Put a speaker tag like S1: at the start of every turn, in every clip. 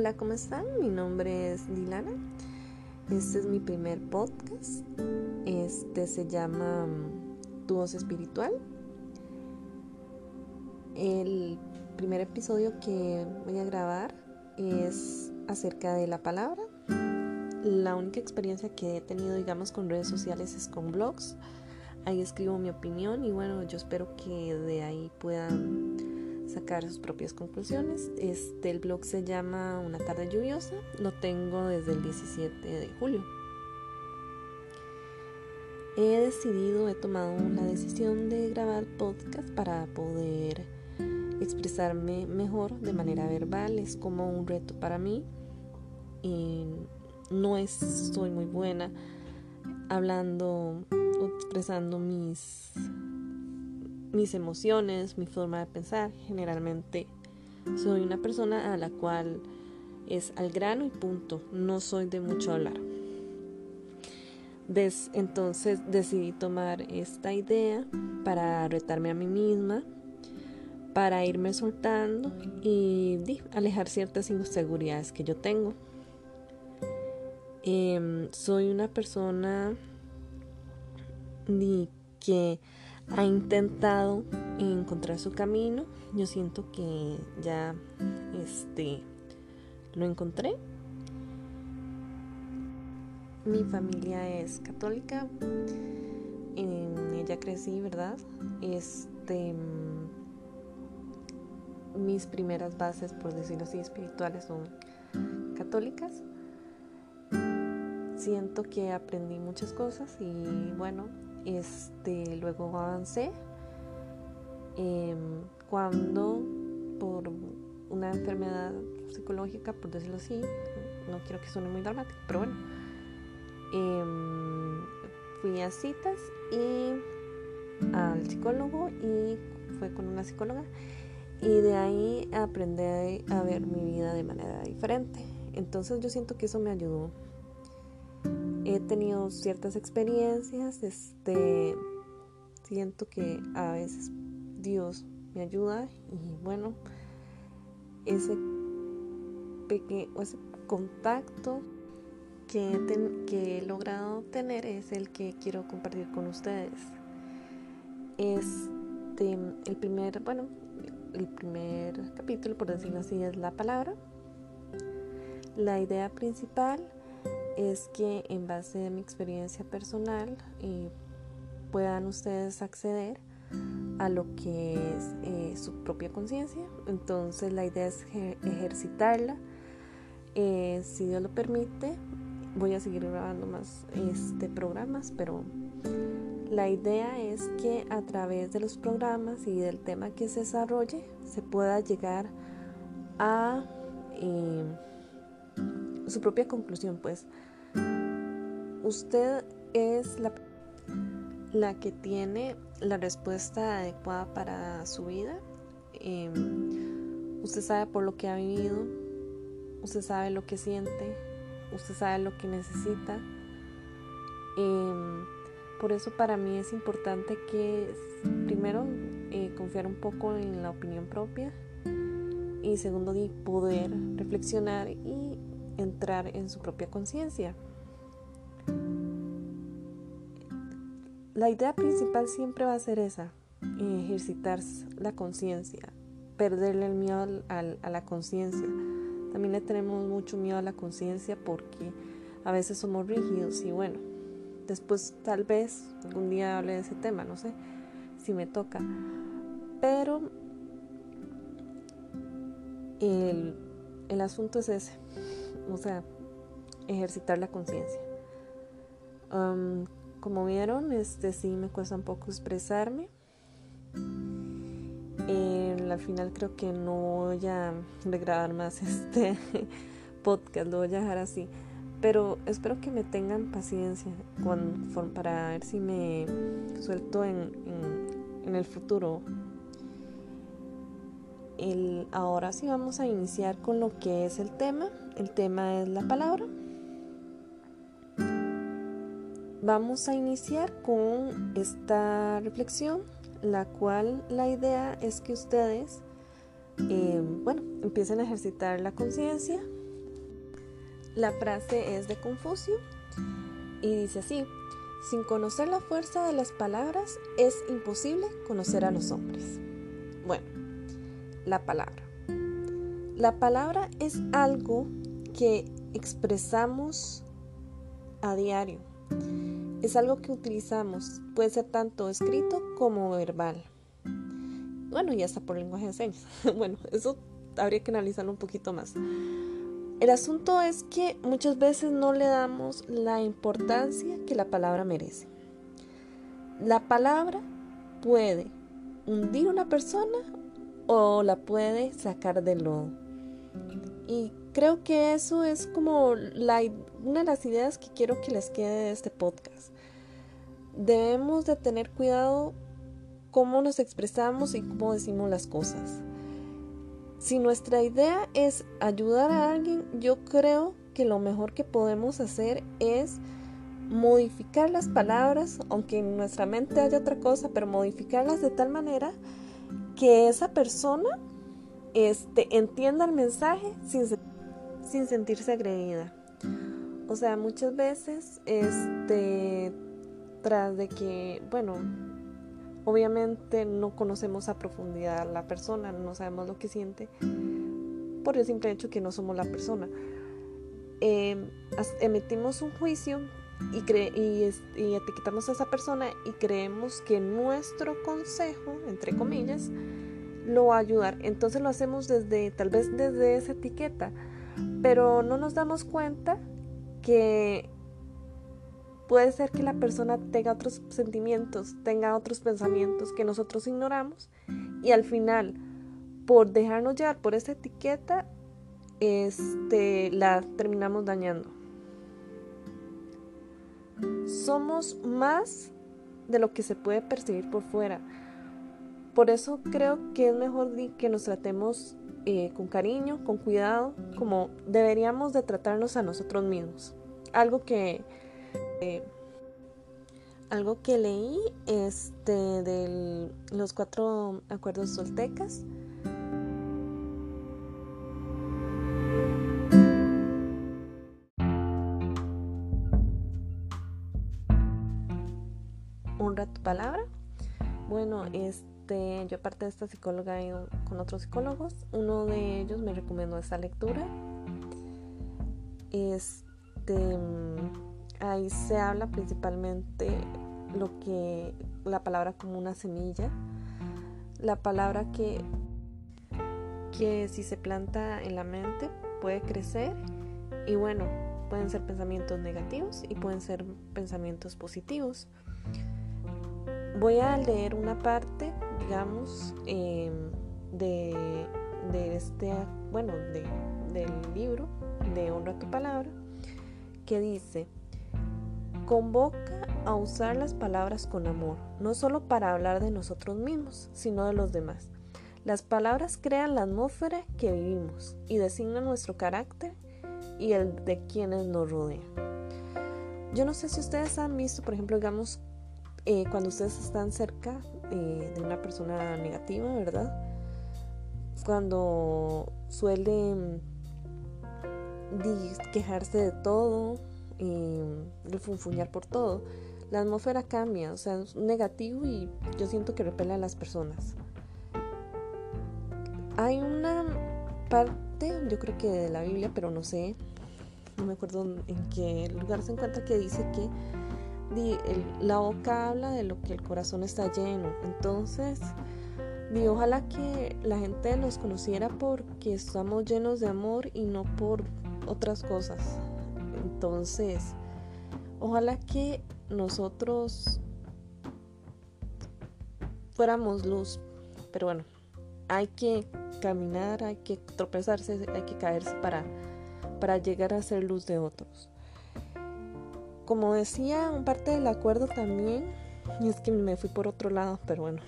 S1: Hola, ¿cómo están? Mi nombre es Dilana. Este es mi primer podcast. Este se llama mm, Tu voz espiritual. El primer episodio que voy a grabar es acerca de la palabra. La única experiencia que he tenido, digamos, con redes sociales es con blogs. Ahí escribo mi opinión y bueno, yo espero que de ahí puedan sacar sus propias conclusiones. Este, el blog se llama Una tarde lluviosa, lo tengo desde el 17 de julio. He decidido, he tomado la decisión de grabar podcast para poder expresarme mejor de manera verbal. Es como un reto para mí. Y no es, soy muy buena hablando expresando mis mis emociones, mi forma de pensar. Generalmente soy una persona a la cual es al grano y punto. No soy de mucho hablar. entonces decidí tomar esta idea para retarme a mí misma, para irme soltando y alejar ciertas inseguridades que yo tengo. Em, soy una persona que ha intentado encontrar su camino. Yo siento que ya este lo encontré. Mi familia es católica. En ella crecí, ¿verdad? Este mis primeras bases, por decirlo así, espirituales son católicas. Siento que aprendí muchas cosas y bueno, este, luego avancé. Em, cuando por una enfermedad psicológica, por decirlo así, no quiero que suene muy dramático, pero bueno, em, fui a citas y al psicólogo y fue con una psicóloga y de ahí aprendí a ver mi vida de manera diferente. Entonces yo siento que eso me ayudó he tenido ciertas experiencias, este, siento que a veces Dios me ayuda y bueno, ese pequeño, ese contacto que, que he logrado tener es el que quiero compartir con ustedes. Este, el primer, bueno, el primer capítulo, por decirlo así, es la palabra. La idea principal es que en base a mi experiencia personal eh, puedan ustedes acceder a lo que es eh, su propia conciencia. Entonces la idea es ejercitarla. Eh, si Dios lo permite, voy a seguir grabando más este, programas, pero la idea es que a través de los programas y del tema que se desarrolle se pueda llegar a su propia conclusión, pues usted es la, la que tiene la respuesta adecuada para su vida. Em, usted sabe por lo que ha vivido, usted sabe lo que siente, usted sabe lo que necesita. Em, por eso para mí es importante que primero eh, confiar un poco en la opinión propia y segundo poder reflexionar y entrar en su propia conciencia. La idea principal siempre va a ser esa, ejercitar la conciencia, perderle el miedo a la conciencia. También le tenemos mucho miedo a la conciencia porque a veces somos rígidos y bueno, después tal vez algún día hable de ese tema, no sé si me toca. Pero el, el asunto es ese o sea, ejercitar la conciencia. Como vieron, este sí me cuesta un poco expresarme. al final creo que no voy a regrabar más este podcast, lo voy a dejar así. Pero espero que me tengan paciencia para ver si me suelto en el futuro ahora sí vamos a iniciar con lo que es el tema. El tema es la palabra. Vamos a iniciar con esta reflexión, la cual la idea es que ustedes, eh, bueno, empiecen a ejercitar la conciencia La frase es de Confucio y dice así, sin conocer la fuerza de las palabras es imposible conocer a los hombres. Bueno, la palabra. La palabra es algo que expresamos a diario. Es algo que utilizamos, puede ser tanto escrito como verbal. Bueno, y hasta por lenguaje de señas. bueno, eso habría que analizarlo un poquito más. El asunto es que muchas veces no le damos la importancia que la palabra merece. La palabra puede hundir a una persona o la puede sacar del lodo. Y creo que eso es como una de las ideas que quiero que les quede de este podcast. Debemos de tener cuidado cómo nos expresamos y cómo decimos las cosas. Si nuestra idea es ayudar a alguien, yo creo que lo mejor que podemos hacer es modificar las palabras, aunque en nuestra mente haya otra cosa, pero modificarlas de tal manera que esa persona este, entienda el mensaje sin, sin sentirse agredida. O sea, muchas veces, este, tras de que, bueno, Obviamente no conocemos a profundidad a la persona, no sabemos lo que siente por el simple hecho que no somos la persona. Em, emitimos un juicio y, y, etiquetamos a esa persona y creemos que nuestro consejo, entre comillas, lo va a ayudar. Entonces lo hacemos desde, tal vez desde esa etiqueta, pero no nos damos cuenta que Puede ser que la persona tenga otros sentimientos, tenga otros pensamientos que nosotros ignoramos y al final, por dejarnos llevar por esa etiqueta, este, la terminamos dañando. Somos más de lo que se puede percibir por fuera. Por eso creo que es mejor que nos tratemos eh, con cariño, con cuidado, como deberíamos de tratarnos a nosotros mismos. Algo que eh, algo que leí este, de los cuatro acuerdos soltecas. Honra tu palabra. Bueno, este, yo aparte de esta psicóloga ido con otros psicólogos. Uno de ellos me recomendó esta lectura. Este Ahí se habla principalmente lo que la palabra como una semilla, la palabra que, que si se planta en la mente puede crecer y bueno, pueden ser pensamientos negativos y pueden ser pensamientos positivos. Voy a leer una parte, digamos, em, de, de, este, bueno, de, del libro de Honra tu Palabra, que dice, convoca a usar las palabras con amor, no solo para hablar de nosotros mismos, sino de los demás. Las palabras crean la atmósfera que vivimos y designan nuestro carácter y el de quienes nos rodean. Yo no sé si ustedes han visto, por ejemplo, digamos, eh, cuando ustedes están cerca eh, de una persona negativa, ¿verdad? Cuando suelen quejarse de todo, y refunfuñar por todo, la atmósfera cambia, o sea, es negativo y yo siento que repele a las personas. Hay una parte, yo creo que de la Biblia, pero no sé, no me acuerdo en qué lugar se encuentra que dice que la boca habla de lo que el corazón está lleno. Entonces, y ojalá que la gente nos conociera porque estamos llenos de amor y no por otras cosas. Entonces, ojalá que nosotros fuéramos luz, pero bueno, hay que caminar, hay que tropezarse, hay que caerse para, para llegar a ser luz de otros. Como decía, parte del acuerdo también, y es que me fui por otro lado, pero bueno,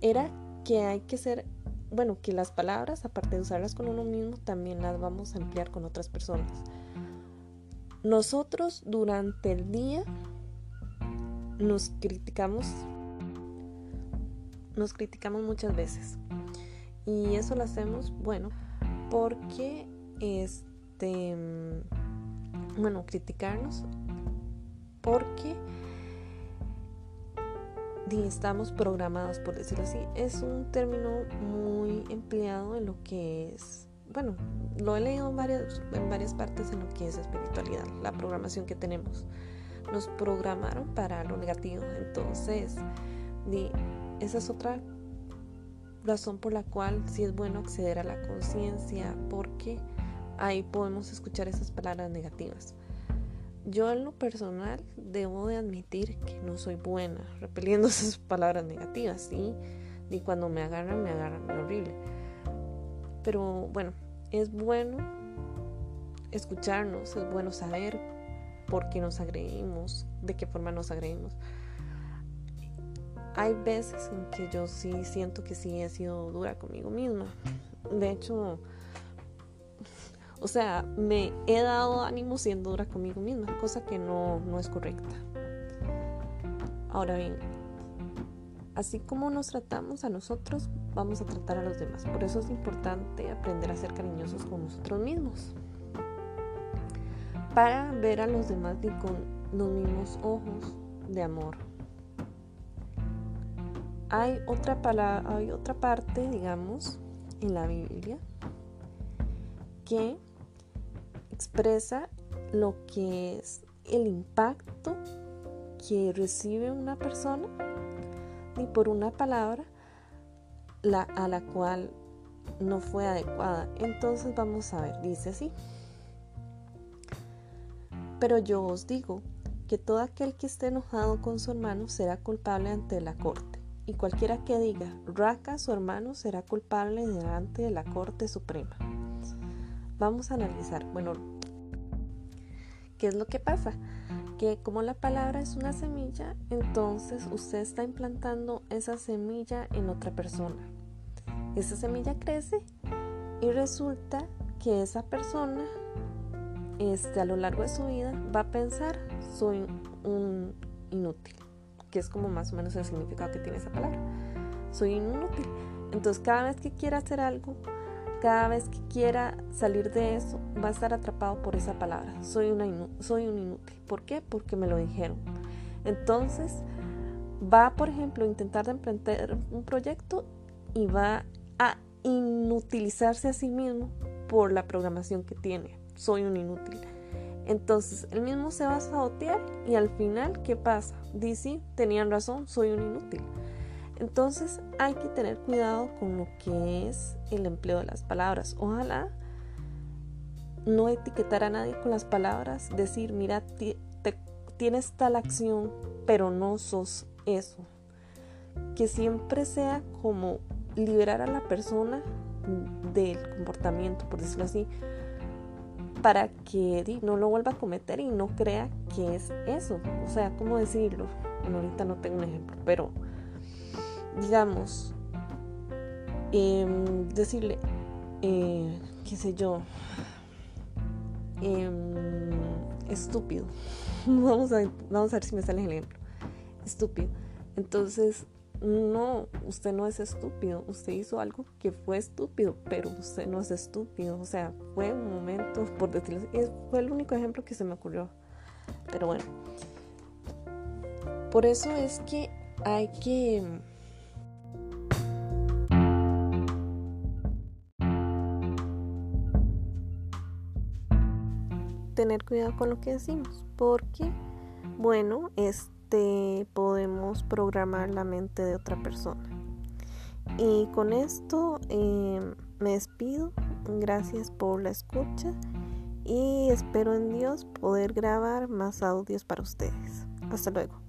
S1: era que hay que ser, bueno, que las palabras, aparte de usarlas con uno mismo, también las vamos a emplear con otras personas. Nosotros durante el día nos criticamos, nos criticamos muchas veces. Y eso lo hacemos, bueno, porque este bueno, criticarnos porque estamos programados, por decirlo así. Es un término muy empleado en lo que es, bueno, lo he leído en varias, en varias partes en lo que es espiritualidad, la programación que tenemos. Nos programaron para lo negativo, entonces esa es otra razón por la cual sí es bueno acceder a la conciencia, porque ahí podemos escuchar esas palabras negativas. Yo en lo personal debo de admitir que no soy buena repeliendo esas palabras negativas, ¿sí? Y cuando me agarran, me agarran horrible. Pero bueno, es bueno escucharnos, es bueno saber por qué nos agredimos, de qué forma nos agredimos. Hay veces en que yo sí siento que sí he sido dura conmigo misma. De hecho, o sea, me he dado ánimo siendo dura conmigo misma, cosa que no, no es correcta. Ahora bien, así como nos tratamos a nosotros, vamos a tratar a los demás. Por eso es importante aprender a ser cariñosos con nosotros mismos. Para ver a los demás con los mismos ojos de amor. Hay otra, palabra, hay otra parte, digamos, en la Biblia que expresa lo que es el impacto que recibe una persona y por una palabra la, a la cual no fue adecuada. Entonces vamos a ver, dice así. Pero yo os digo que todo aquel que esté enojado con su hermano será culpable ante la corte. Y cualquiera que diga raca su hermano será culpable delante de la Corte Suprema. Vamos a analizar, bueno, ¿qué es lo que pasa? Que como la palabra es una semilla, entonces usted está implantando esa semilla en otra persona. Esa semilla crece y resulta que esa persona este, a lo largo de su vida va a pensar soy un inútil, que es como más o menos el significado que tiene esa palabra. Soy inútil. Entonces cada vez que quiera hacer algo, cada vez que quiera salir de eso, va a estar atrapado por esa palabra. Soy, una soy un inútil. ¿Por qué? Porque me lo dijeron. Entonces, va, por ejemplo, a intentar emprender un proyecto y va a inutilizarse a sí mismo por la programación que tiene. Soy un inútil. Entonces, él mismo se va a sabotear y al final, ¿qué pasa? Dice, tenían razón, soy un inútil. Entonces hay que tener cuidado con lo que es el empleo de las palabras. Ojalá no etiquetar a nadie con las palabras, decir, mira, tienes tal acción, pero no sos eso. Que siempre sea como liberar a la persona del comportamiento, por decirlo así, para que no lo vuelva a cometer y no crea que es eso. O sea, ¿cómo decirlo? Ahorita no tengo un ejemplo, pero digamos, em, decirle, eh, qué sé yo, em, estúpido. vamos, a, vamos a ver si me sale el ejemplo. Estúpido. Entonces, no, usted no es estúpido. Usted hizo algo que fue estúpido, pero usted no es estúpido. O sea, fue un momento, por decirlo así, fue el único ejemplo que se me ocurrió. Pero bueno, por eso es que hay que tener cuidado con lo que decimos, porque, bueno, este podemos programar la mente de otra persona. Y con esto em, me despido. Gracias por la escucha y espero en Dios poder grabar más audios para ustedes. Hasta luego.